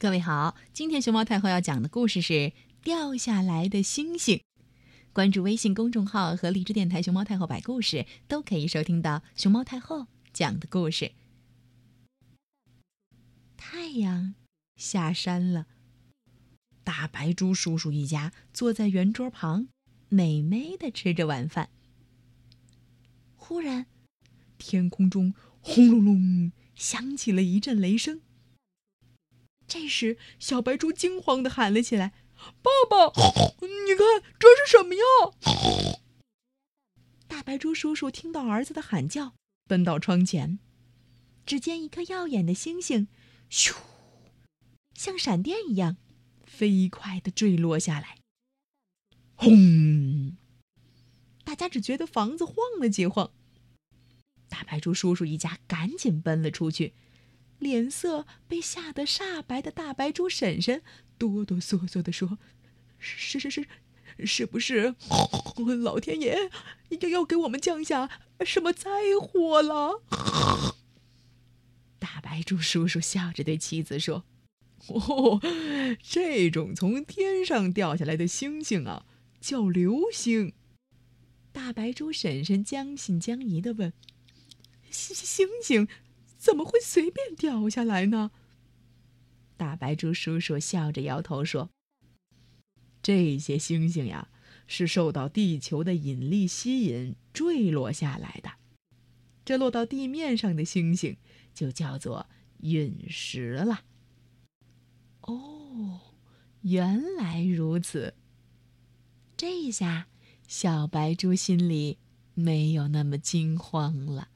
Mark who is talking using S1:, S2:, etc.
S1: 各位好，今天熊猫太后要讲的故事是《掉下来的星星》。关注微信公众号和荔枝电台“熊猫太后摆故事”，都可以收听到熊猫太后讲的故事。太阳下山了，大白猪叔叔一家坐在圆桌旁，美美的吃着晚饭。忽然，天空中轰隆隆响起了一阵雷声。这时，小白猪惊慌的喊了起来：“爸爸，你看这是什么呀？”大白猪叔叔听到儿子的喊叫，奔到窗前，只见一颗耀眼的星星，咻，像闪电一样，飞快的坠落下来。轰！大家只觉得房子晃了几晃。大白猪叔叔一家赶紧奔了出去。脸色被吓得煞白的大白猪婶婶哆哆嗦嗦地说：“是是是，是不是老天爷要要给我们降下什么灾祸了？” 大白猪叔叔笑着对妻子说：“哦，这种从天上掉下来的星星啊，叫流星。”大白猪婶婶将信将疑地问：“星星星？”怎么会随便掉下来呢？大白猪叔叔笑着摇头说：“这些星星呀，是受到地球的引力吸引坠落下来的。这落到地面上的星星，就叫做陨石了。”哦，原来如此。这下小白猪心里没有那么惊慌了。